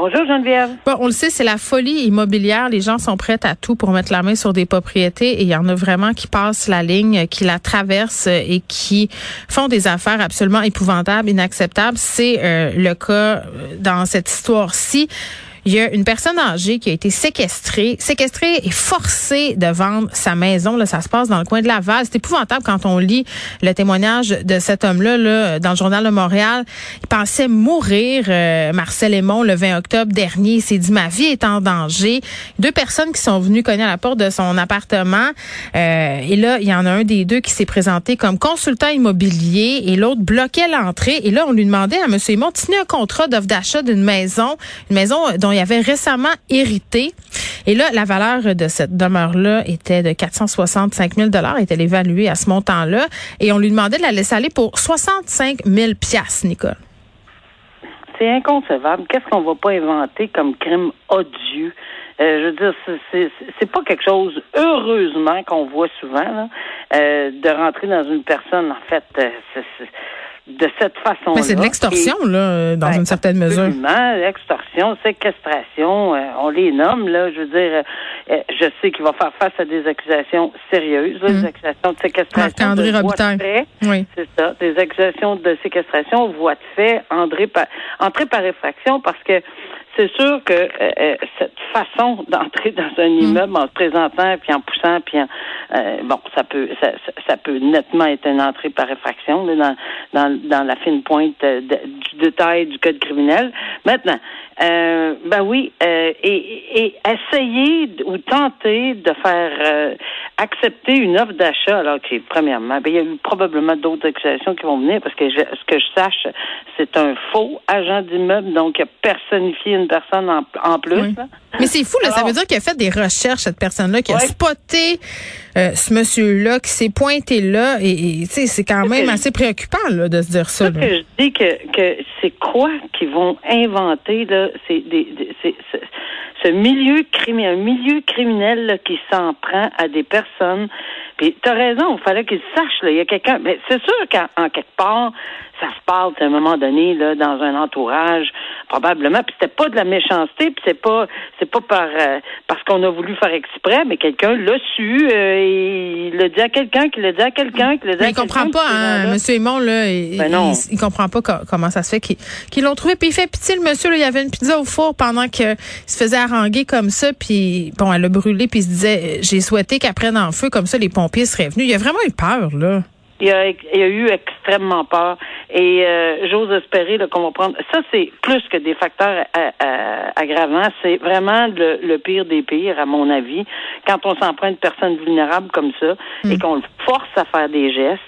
Bonjour, Geneviève. Bon, on le sait, c'est la folie immobilière. Les gens sont prêts à tout pour mettre la main sur des propriétés et il y en a vraiment qui passent la ligne, qui la traversent et qui font des affaires absolument épouvantables, inacceptables. C'est euh, le cas euh, dans cette histoire-ci. Il y a une personne âgée qui a été séquestrée, séquestrée et forcée de vendre sa maison. Là, ça se passe dans le coin de Laval. C'est épouvantable quand on lit le témoignage de cet homme-là là, dans le journal de Montréal. Il pensait mourir, euh, Marcel Aymon, le 20 octobre dernier. Il s'est dit, ma vie est en danger. Deux personnes qui sont venues cogner à la porte de son appartement. Euh, et là, il y en a un des deux qui s'est présenté comme consultant immobilier et l'autre bloquait l'entrée. Et là, on lui demandait à M. Aymon de signer un contrat d'offre d'achat d'une maison, une maison dont il avait récemment hérité. Et là, la valeur de cette demeure-là était de 465 000 était évaluée à ce montant-là. Et on lui demandait de la laisser aller pour 65 000 Nicole. C'est inconcevable. Qu'est-ce qu'on va pas inventer comme crime odieux? Euh, je veux dire, c'est- pas quelque chose, heureusement, qu'on voit souvent, euh, de rentrer dans une personne, en fait, euh, de cette façon-là. Mais c'est de l'extorsion, là, dans Ben, une certaine mesure. Absolument, extorsion, séquestration, euh, on les nomme, là, je veux dire, euh, je sais qu'il va faire face à des accusations sérieuses, là, des accusations de séquestration. Marc-André de fait. Oui. C'est ça, des accusations de séquestration, voie de fait, André par, entrée par effraction, parce que c'est sûr que euh, euh, cette façon d'entrer dans un immeuble en se présentant puis en poussant puis en, euh, bon, ça peut ça, ça- peut nettement être une entrée par effraction là, dans, dans dans la fine pointe de- du détail du code criminel. Maintenant, euh, ben oui, et, et essayer ou tenter de faire accepter une offre d'achat, alors que premièrement, ben, il y a eu probablement d'autres accusations qui vont venir parce que je, ce que je sache, c'est un faux agent d'immeuble, donc il a personnifié une personne en, en plus. Oui. Mais c'est fou, là. ça veut dire qu'il a fait des recherches, cette personne-là, qui a spoté euh, ce monsieur-là, qui s'est pointé là. Et, tu sais, c'est quand même que- assez préoccupant là, de se dire ça. Là. que je dis que, que c'est quoi qu'ils vont inventer là, c'est des, ce milieu criminel, un milieu criminel là, qui s'en prend à des personnes. Puis t'as raison, il fallait qu'ils sachent là, il y a quelqu'un. Mais c'est sûr qu'en en quelque part, ça se parle à un moment donné là dans un entourage probablement. Puis c'était pas de la méchanceté, puis c'est pas c'est pas par euh, parce qu'on a voulu faire exprès, mais quelqu'un l'a su, euh, et il l'a dit à quelqu'un, qui l'a dit à quelqu'un, qui l'a dit Mais à il comprend quelqu'un, pas, hein, Monsieur Aymon, là, il, Ben non. il, il comprend pas co- comment ça se fait qu'ils qu'ils l'ont trouvé. Puis il fait pitié, le monsieur, là, il y avait une pizza au four pendant que il se faisait haranguer comme ça, puis bon, elle a brûlé, puis il se disait, j'ai souhaité qu'elle prenne en feu, comme ça, les pompiers seraient venus. Il a vraiment eu peur, là. Il a, il a eu extrêmement peur et euh, j'ose espérer qu'on va prendre. Ça, c'est plus que des facteurs euh, euh, aggravants. C'est vraiment le, le pire des pires, à mon avis, quand on s'en prend une personne vulnérable comme ça et qu'on le force à faire des gestes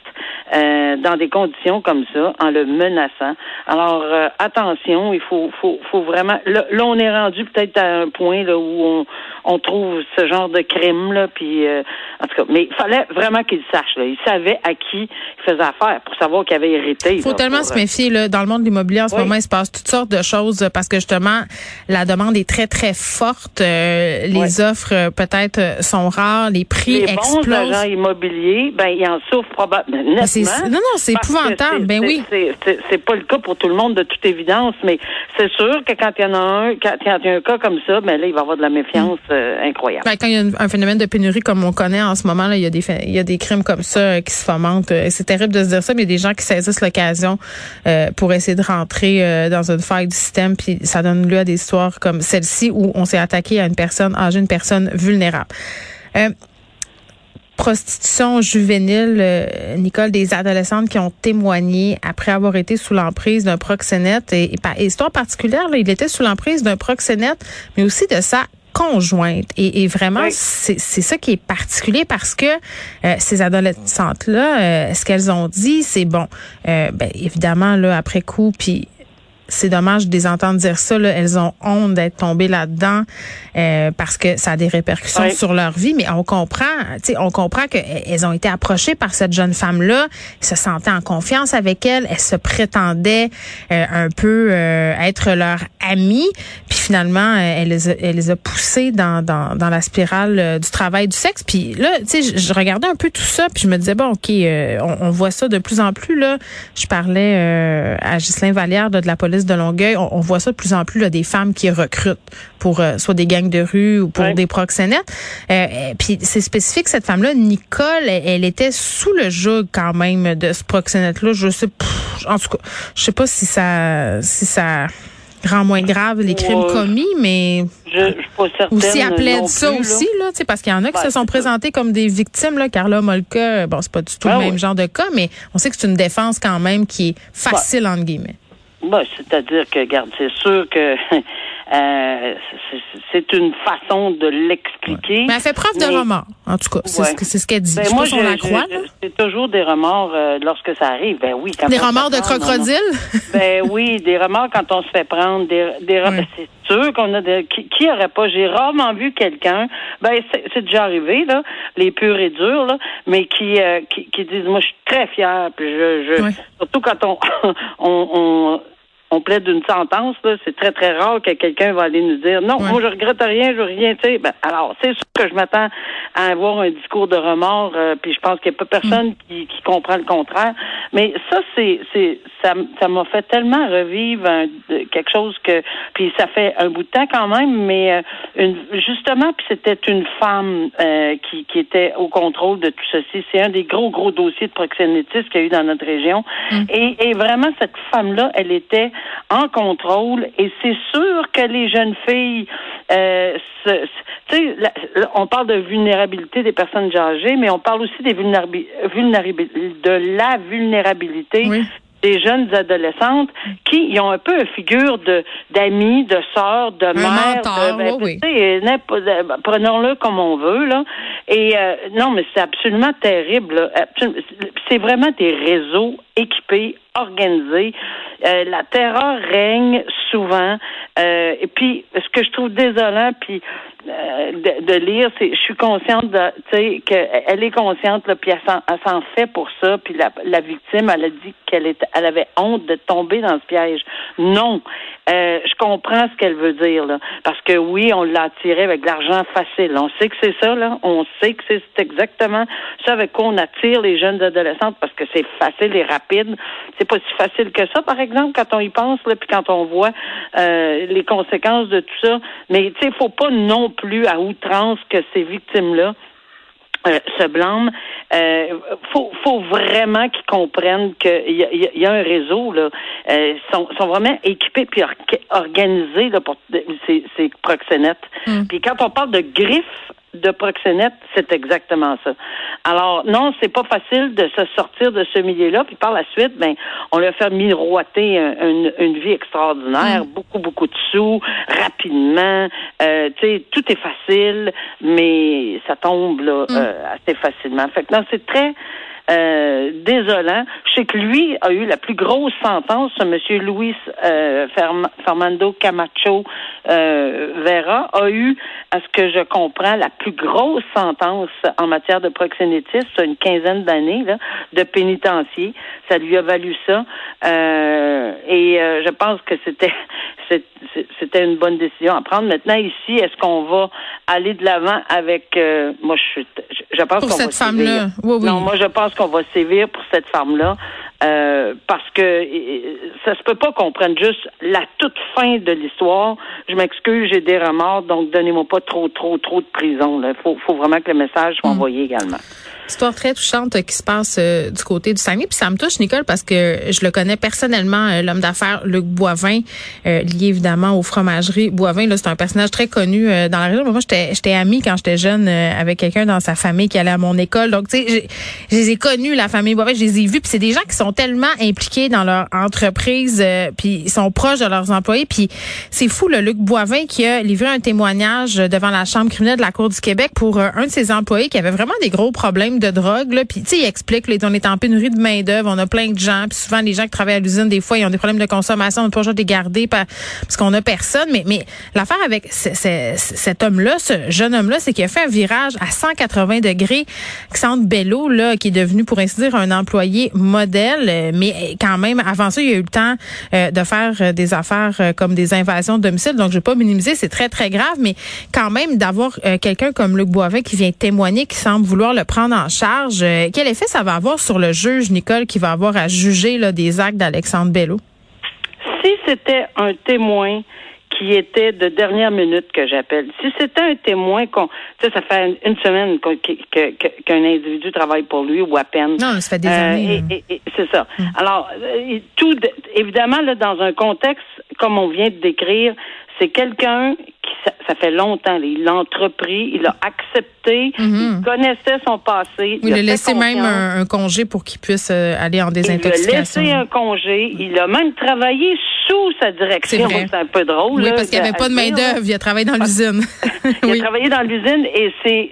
euh, dans des conditions comme ça, en le menaçant. Alors, euh, attention, il faut, faut, faut vraiment. Là, là, on est rendu peut-être à un point là, où on, on trouve ce genre de crime là, puis euh, en tout cas, mais il fallait vraiment qu'il sache. Là, il savait à qui il faisait affaire pour savoir qu'il avait hérité. Il faut là, tellement pour, se euh, méfier là, dans le monde de l'immobilier en ce Oui. moment, il se passe toutes sortes de choses parce que justement la demande est très très forte, euh, les offres peut-être sont rares, les prix les bons explosent. agents immobiliers, ben ils en souffrent probablement Mais c'est- non non, c'est épouvantable. Ben oui. c'est- pas le cas pour tout le monde de toute évidence, mais c'est sûr que quand il y en a un, quand, il y a un cas comme ça, ben là il va y avoir de la méfiance euh, incroyable. Ben, quand il y a un phénomène de pénurie comme on connaît en ce moment, là, il y a des il y a des crimes comme ça euh, qui se fomentent. Euh, C'est terrible de se dire ça, mais il y a des gens qui saisissent l'occasion euh, pour essayer de rentrer euh, dans une faille du système, puis ça donne lieu à des histoires comme celle-ci où on s'est attaqué à une personne âgée, une personne vulnérable. Euh, prostitution juvénile, euh, Nicole, des adolescentes qui ont témoigné après avoir été sous l'emprise d'un proxénète. Et, histoire particulière, là, il était sous l'emprise d'un proxénète, mais aussi de sa conjointe. Et, et vraiment, Oui. c'est c'est ça qui est particulier parce que euh, ces adolescentes-là, euh, ce qu'elles ont dit, c'est bon, euh, ben, évidemment, là, après coup, puis c'est dommage de les entendre dire ça. Là. Elles ont honte d'être tombées là-dedans euh, parce que ça a des répercussions sur leur vie. Mais on comprend, on comprend qu'elles ont été approchées par cette jeune femme-là, se sentaient en confiance avec elle, elles se prétendaient euh, un peu euh, être leur amie. Puis finalement, elle les a, elle les a poussées dans, dans, dans la spirale du travail du sexe. Puis là, tu sais, je, je, regardais un peu tout ça, puis je me disais bon, ok, on, on, voit ça de plus en plus là. Je parlais à Ghislain Vallière de, de la police de Longueuil, on, voit ça de plus en plus, là, des femmes qui recrutent pour euh, soit des gangs de rue ou pour des proxénètes. Euh, euh, puis c'est spécifique, cette femme-là, Nicole, elle, était sous le joug quand même de ce proxénète-là. Je sais, en tout cas, je sais pas si ça, si ça rend moins grave les crimes commis, mais je, je suis pas certaine. Appelait ça aussi là, parce qu'il y en a qui se ben, sont présentés comme des victimes là. Carla Molka, bon c'est pas du tout le ben même genre de cas, mais on sait que c'est une défense quand même qui est facile entre guillemets. Bah, c'est-à-dire que, regarde, c'est sûr que euh, c'est une façon de l'expliquer. Mais elle fait preuve de remords, en tout cas. C'est ce qu'elle dit. Ben, je moi, je, la croix. C'est toujours des remords euh, lorsque ça arrive. Ben oui. des remords de crocodile? ben oui, des remords quand on se fait prendre. Des, des C'est sûr qu'on a. Qui, qui aurait pas... J'ai rarement vu quelqu'un... Ben, c'est déjà arrivé, là, les purs et durs, là, mais qui, euh, qui, qui, disent, moi, je suis très fière, puis je... je Surtout quand on, on, on on plaide d'une sentence, là, c'est très, très rare que quelqu'un va aller nous dire non, moi je regrette rien, je rien, tu sais. Ben, alors, c'est sûr que je m'attends à avoir un discours de remords, euh, puis je pense qu'il n'y a pas personne mm. qui, qui, comprend le contraire. Mais ça, c'est, c'est, ça, ça m'a fait tellement revivre quelque chose que, puis ça fait un bout de temps quand même, mais euh, une, justement, puis c'était une femme euh, qui, qui était au contrôle de tout ceci. C'est un des gros, gros dossiers de proxénétisme qu'il y a eu dans notre région. Mm. Et, et vraiment, cette femme-là, elle était en contrôle et c'est sûr que les jeunes filles, euh, tu sais, on parle de vulnérabilité des personnes âgées, mais on parle aussi des vulnérabilités, de la vulnérabilité des jeunes adolescentes qui ont un peu une figure de d'amis, de sœurs, de mères, ben, prenons-le comme on veut là. Et euh, non, mais c'est absolument terrible. C'est vraiment des réseaux équipés, organisés. Euh, la terreur règne souvent. Euh, et puis, ce que je trouve désolant, puis euh, de, lire, c'est, je suis consciente, de, tu sais, qu'elle est consciente, là, puis elle s'en, fait pour ça. Puis la, la victime, elle a dit qu'elle était, elle avait honte de tomber dans ce piège. Non, euh, je comprends ce qu'elle veut dire là, parce que oui, on l'a attiré avec de l'argent facile. On sait que c'est ça là, on sait que c'est exactement ça avec quoi on attire les jeunes adolescentes parce que c'est facile et rapide. C'est pas si facile que ça, par exemple, quand on y pense là, puis quand on voit euh, les conséquences de tout ça. Mais tu sais, faut pas non plus à outrance que ces victimes là euh, se blâment. Euh, faut, faut vraiment qu'ils comprennent qu'il y a, y a un réseau là. Euh, sont, sont vraiment équipés puis organisés là, pour ces, ces proxénètes. Hmm. Puis quand on parle de griffes de proxénète, c'est exactement ça. Alors, non, c'est pas facile de se sortir de ce milieu-là, puis par la suite, ben, on leur fait miroiter une, une vie extraordinaire, mm. beaucoup, beaucoup de sous, rapidement, euh, tu sais, tout est facile, mais ça tombe là, mm. euh, assez facilement. Fait que non, c'est très euh, désolant. Je sais que lui a eu la plus grosse sentence, ce monsieur Luis euh, Fernando Camacho euh, Vera a eu, à ce que je comprends, la plus grosse sentence en matière de proxénétisme, une quinzaine d'années de pénitencier. Ça lui a valu ça. Euh, et euh, je pense que c'était c'était une bonne décision à prendre. Maintenant, ici, est-ce qu'on va aller de l'avant avec euh, moi je je, pense pour cette femme-là. Oui, oui. Non, moi je pense qu'on va sévir pour cette femme-là. Euh, parce que ça se peut pas qu'on prenne juste la toute fin de l'histoire. Je m'excuse, j'ai des remords, donc donnez-moi pas trop, trop, trop de prison. Il faut, faut vraiment que le message soit mm. envoyé également histoire très touchante qui se passe euh, du côté du Saguenay. Puis ça me touche, Nicole, parce que je le connais personnellement, euh, l'homme d'affaires Luc Boivin, euh, lié évidemment aux fromageries Boivin. Là, c'est un personnage très connu dans la région. Moi, j'étais, j'étais amie quand j'étais jeune avec quelqu'un dans sa famille qui allait à mon école. Donc, tu sais, je les ai connus, la famille Boivin, je les ai vus. Puis c'est des gens qui sont tellement impliqués dans leur entreprise, puis ils sont proches de leurs employés. Puis c'est fou, le Luc Boivin qui a livré un témoignage devant la Chambre criminelle de la Cour du Québec pour un de ses employés qui avait vraiment des gros problèmes de drogue. Là. Puis, tu sais, il explique, là, on est en pénurie de main-d'œuvre, on a plein de gens. Puis souvent, les gens qui travaillent à l'usine, des fois, ils ont des problèmes de consommation, on ne peut pas les garder parce qu'on a personne. Mais, mais l'affaire avec cet homme-là, ce jeune homme-là, c'est qu'il a fait un virage à 180 degrés. Alexandre Bello, là, qui est devenu, pour ainsi dire, un employé modèle. Mais quand même, avant ça, il a eu le temps euh, de faire euh, des affaires euh, comme des invasions de domicile. Donc, je vais pas minimiser, c'est très, très grave. Mais quand même, d'avoir quelqu'un comme Luc Boivin qui vient témoigner, qui semble vouloir le prendre en charge, quel effet ça va avoir sur le juge, Nicole, qui va avoir à juger là, des actes d'Alexandre Bello? Si c'était un témoin qui était de dernière minute que j'appelle. Si c'était un témoin qu'on, tu sais, ça fait une semaine qu'un individu travaille pour lui ou à peine. Non, ça fait des euh, années. c'est ça. Hum. Alors, euh, tout, évidemment, là, dans un contexte comme on vient de décrire, c'est quelqu'un qui, ça, fait longtemps, il l'a entrepris, il a accepté, il connaissait son passé. il, a, laissé même un, congé pour qu'il puisse euh, aller en désintoxication. Il a laissé un congé, il a même travaillé sous sa direction. C'est un peu drôle. Oui, parce qu'il n'y avait pas de main-d'œuvre. Il a travaillé dans l'usine. il a travaillé dans l'usine et c'est,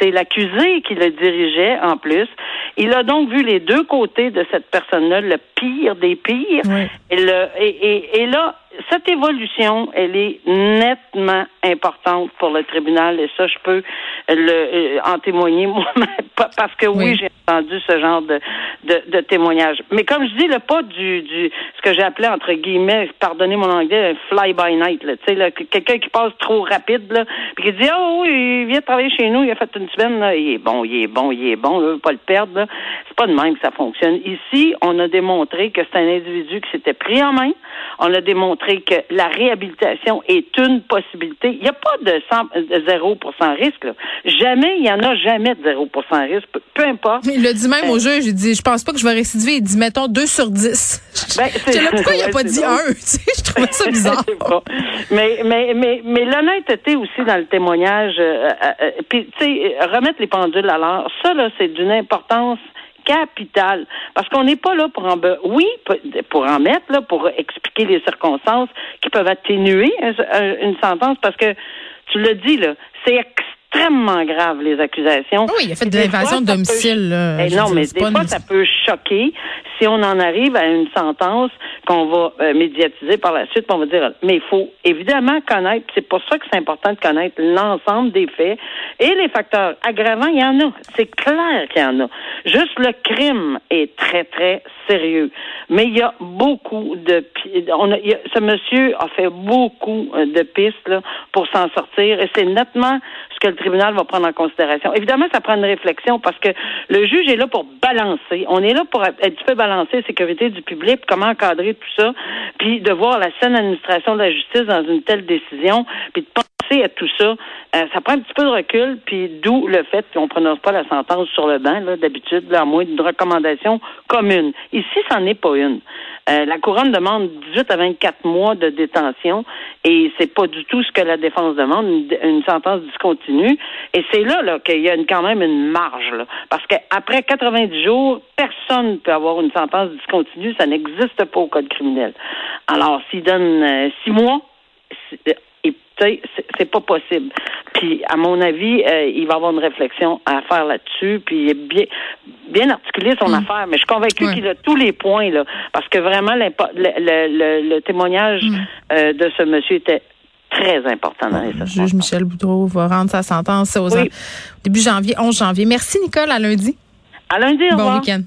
c'est l'accusé qui le dirigeait en plus. Il a donc vu les deux côtés de cette personne-là, le pire des pires. Et, le, et, et, là, cette évolution, elle est nettement importante pour le tribunal et ça, je peux le, euh, en témoigner moi-même parce que oui, j'ai entendu ce genre de, de, de, témoignage. Mais comme je dis, le pas du, du ce que j'ai appelé entre guillemets, pardonnez mon anglais, fly by night, tu sais, quelqu'un qui passe trop rapide, là, puis qui dit oh oui, il vient travailler chez nous, il a fait une semaine, là, il est bon, il est bon, il est bon, là, pas le perdre. C'est pas de même que ça fonctionne. Ici, on a démontré que c'est un individu qui s'était pris en main. On a démontré que la réhabilitation est une possibilité. Il n'y a pas de, 0% risque. Jamais, il n'y en a jamais de 0% risque, peu, importe. Il le dit même au juge, il dit, je pense pas que je vais récidiver. Il dit, mettons 2 sur 10. Ben, là, pourquoi il n'a pas dit 1? je trouvais ça bizarre. mais mais, mais, mais l'honnêteté aussi dans le témoignage, euh, euh, euh, puis, tu sais, remettre les pendules à l'heure, ça, là, c'est d'une importance Parce qu'on n'est pas là pour en... Oui, pour en mettre, là, pour expliquer les circonstances qui peuvent atténuer une sentence, parce que, tu le dis, là, c'est extrêmement grave, les accusations. Oui, il a fait de l'invasion de domicile. Eh non, mais des fois, ça peut choquer si on en arrive à une sentence qu'on va euh, médiatiser par la suite, on va dire, mais il faut évidemment connaître, c'est pour ça que c'est important de connaître l'ensemble des faits et les facteurs aggravants, il y en a. C'est clair qu'il y en a. Juste le crime est très, très sérieux. Mais il y a beaucoup de... Ce monsieur a fait beaucoup euh, de pistes pour s'en sortir et c'est nettement ce que le tribunal va prendre en considération. Évidemment, ça prend une réflexion parce que le juge est là pour balancer. On est là pour être un peu balancer la sécurité du public, comment encadrer tout ça, puis de voir la saine administration de la justice dans une telle décision, puis de à tout ça. Euh, ça prend un petit peu de recul, puis d'où le fait qu'on ne prononce pas la sentence sur le banc, d'habitude, à moins d'une recommandation commune. Ici, c'en est pas une. Euh, la couronne demande 18 à 24 mois de détention et c'est pas du tout ce que la défense demande, une, sentence discontinue. Et c'est là, là qu'il y a quand même une marge, là, parce qu'après 90 jours, personne ne peut avoir une sentence discontinue, ça n'existe pas au code criminel. Alors, s'il donne euh, six mois, c'est pas possible. Puis, à mon avis, euh, il va avoir une réflexion à faire là-dessus. Puis, il est bien, bien articulé son mm. affaire. Mais je suis convaincue qu'il a tous les points là, parce que vraiment, le, le, le, témoignage mm. euh, de ce monsieur était très important dans les Le juge Michel Boudreau va rendre sa sentence au début janvier, 11 janvier. Merci Nicole, à lundi. À lundi, au Bon week-end.